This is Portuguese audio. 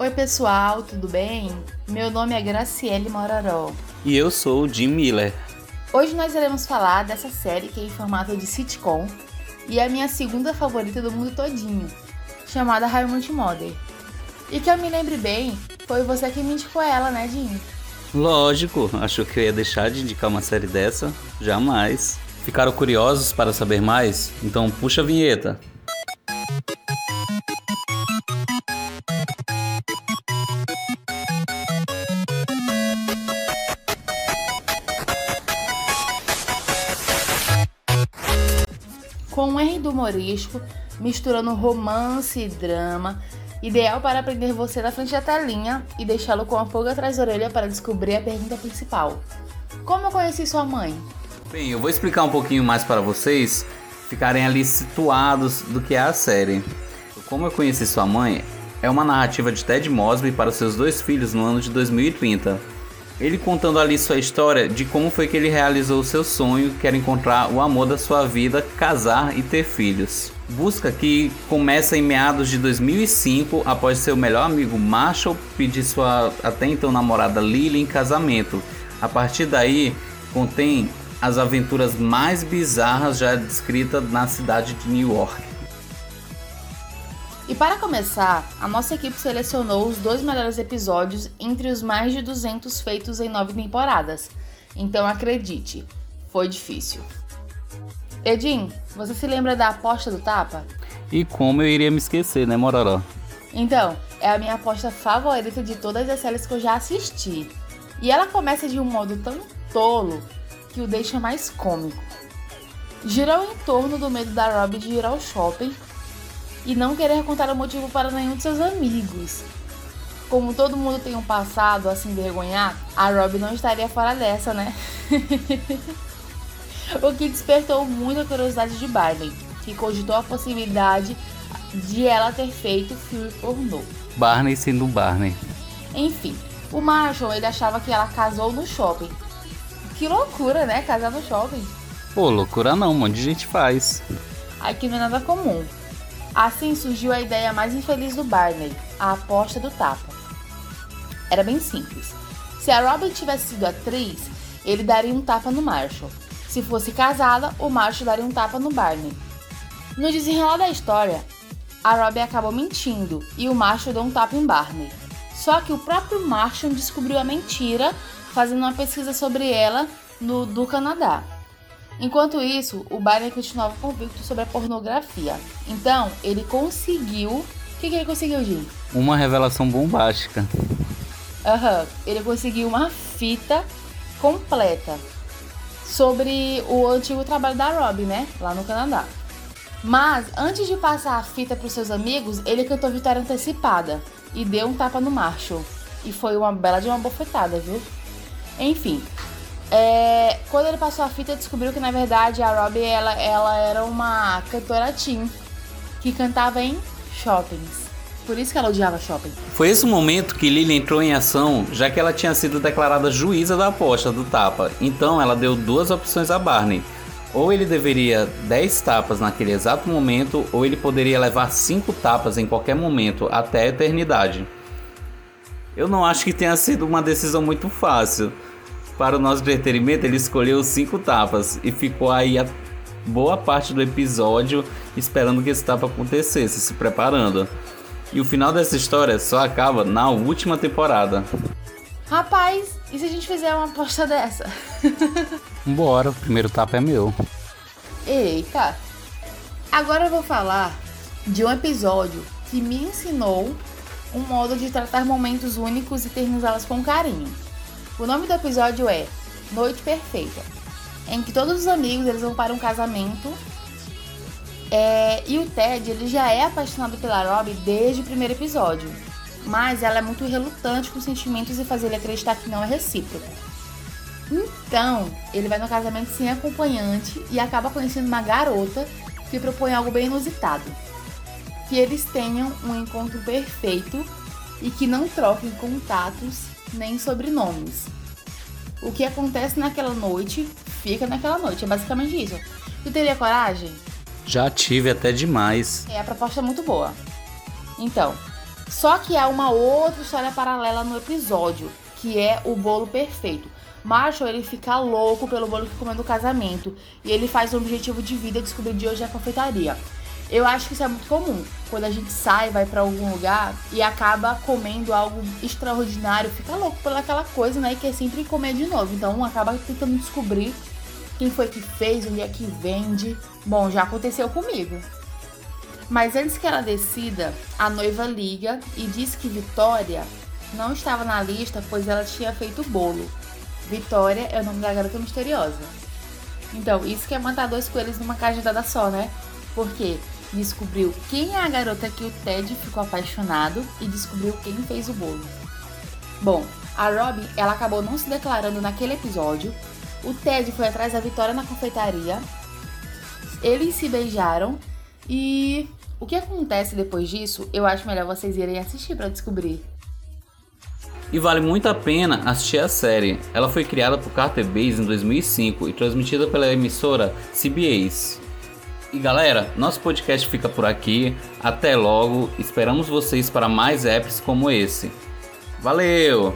Oi, pessoal, tudo bem? Meu nome é Graciele Moraró. E eu sou o Jim Miller. Hoje nós iremos falar dessa série que é em formato de sitcom e é a minha segunda favorita do mundo todinho, chamada High Mother. E que eu me lembre bem, foi você que me indicou ela, né, Jim? Lógico, achou que eu ia deixar de indicar uma série dessa? Jamais. Ficaram curiosos para saber mais? Então puxa a vinheta. Com um enredo humorístico, misturando romance e drama, ideal para aprender você na frente da telinha e deixá-lo com a pulga atrás da orelha para descobrir a pergunta principal. Como eu conheci sua mãe? Bem, eu vou explicar um pouquinho mais para vocês ficarem ali situados do que é a série. Como eu conheci sua mãe é uma narrativa de Ted Mosby para seus dois filhos no ano de 2030. Ele contando ali sua história de como foi que ele realizou o seu sonho, que era encontrar o amor da sua vida, casar e ter filhos. Busca que começa em meados de 2005, após seu melhor amigo Marshall pedir sua até então namorada Lily em casamento. A partir daí, contém as aventuras mais bizarras já descritas na cidade de New York. E para começar, a nossa equipe selecionou os dois melhores episódios entre os mais de 200 feitos em nove temporadas. Então acredite, foi difícil. Edin, você se lembra da aposta do tapa? E como eu iria me esquecer, né, Mororó? Então, é a minha aposta favorita de todas as séries que eu já assisti. E ela começa de um modo tão tolo que o deixa mais cômico. Girou em torno do medo da Robbie de ir ao shopping e não querer contar o motivo para nenhum de seus amigos. Como todo mundo tem um passado a se envergonhar, a Robbie não estaria fora dessa, né? o que despertou muita curiosidade de Barney, que cogitou a possibilidade de ela ter feito filme pornô. Barney sendo Barney. Enfim, o Marshall ele achava que ela casou no shopping. Que loucura, né? Casar no shopping. Pô, loucura não, um monte de gente faz. Aqui não é nada comum. Assim surgiu a ideia mais infeliz do Barney, a aposta do tapa. Era bem simples. Se a Robin tivesse sido atriz, ele daria um tapa no Marshall. Se fosse casada, o Marshall daria um tapa no Barney. No desenrolar da história, a Robin acabou mentindo e o Marshall deu um tapa em Barney. Só que o próprio Marshall descobriu a mentira fazendo uma pesquisa sobre ela no do Canadá. Enquanto isso, o Barney continuava convicto sobre a pornografia. Então, ele conseguiu. O que, que ele conseguiu, Jim? Uma revelação bombástica. Aham, uhum. ele conseguiu uma fita completa sobre o antigo trabalho da Rob, né? Lá no Canadá. Mas, antes de passar a fita para os seus amigos, ele cantou vitória antecipada e deu um tapa no Marshall. E foi uma bela de uma bofetada, viu? Enfim, é, quando ele passou a fita, descobriu que na verdade a Robbie ela, ela era uma cantora teen que cantava em shoppings. Por isso que ela odiava shopping. Foi esse o momento que Lily entrou em ação, já que ela tinha sido declarada juíza da aposta do tapa. Então ela deu duas opções a Barney. Ou ele deveria 10 tapas naquele exato momento, ou ele poderia levar 5 tapas em qualquer momento, até a eternidade. Eu não acho que tenha sido uma decisão muito fácil para o nosso entretenimento, ele escolheu cinco tapas e ficou aí a boa parte do episódio esperando que esse tapa acontecesse, se preparando. E o final dessa história só acaba na última temporada. Rapaz, e se a gente fizer uma aposta dessa? Bora, o primeiro tapa é meu. Eita! Agora eu vou falar de um episódio que me ensinou um modo de tratar momentos únicos e eternizá-los com carinho. O nome do episódio é Noite Perfeita, em que todos os amigos eles vão para um casamento é, e o Ted ele já é apaixonado pela Robbie desde o primeiro episódio, mas ela é muito relutante com sentimentos e fazer ele acreditar que não é recíproco. Então, ele vai no casamento sem acompanhante e acaba conhecendo uma garota que propõe algo bem inusitado. Que eles tenham um encontro perfeito e que não troquem contatos nem sobrenomes. O que acontece naquela noite, fica naquela noite. É basicamente isso. Tu teria coragem? Já tive até demais. É, a proposta é muito boa. Então, Só que há uma outra história paralela no episódio, que é o bolo perfeito. Marshall ele fica louco pelo bolo que comeu no casamento e ele faz o objetivo de vida descobrir de hoje a confeitaria. Eu acho que isso é muito comum. Quando a gente sai, vai para algum lugar e acaba comendo algo extraordinário, fica louco pelaquela coisa, né? E quer sempre comer de novo. Então acaba tentando descobrir quem foi que fez, onde é que vende. Bom, já aconteceu comigo. Mas antes que ela decida, a noiva liga e diz que Vitória não estava na lista, pois ela tinha feito bolo. Vitória é o nome da garota misteriosa. Então, isso que é matar dois coelhos numa cajadada só, né? Porque descobriu quem é a garota que o Ted ficou apaixonado e descobriu quem fez o bolo. Bom, a Robin, ela acabou não se declarando naquele episódio. O Ted foi atrás da Vitória na confeitaria. Eles se beijaram e o que acontece depois disso, eu acho melhor vocês irem assistir para descobrir. E vale muito a pena assistir a série. Ela foi criada por Carter Base em 2005 e transmitida pela emissora CBS. E galera, nosso podcast fica por aqui. Até logo. Esperamos vocês para mais apps como esse. Valeu!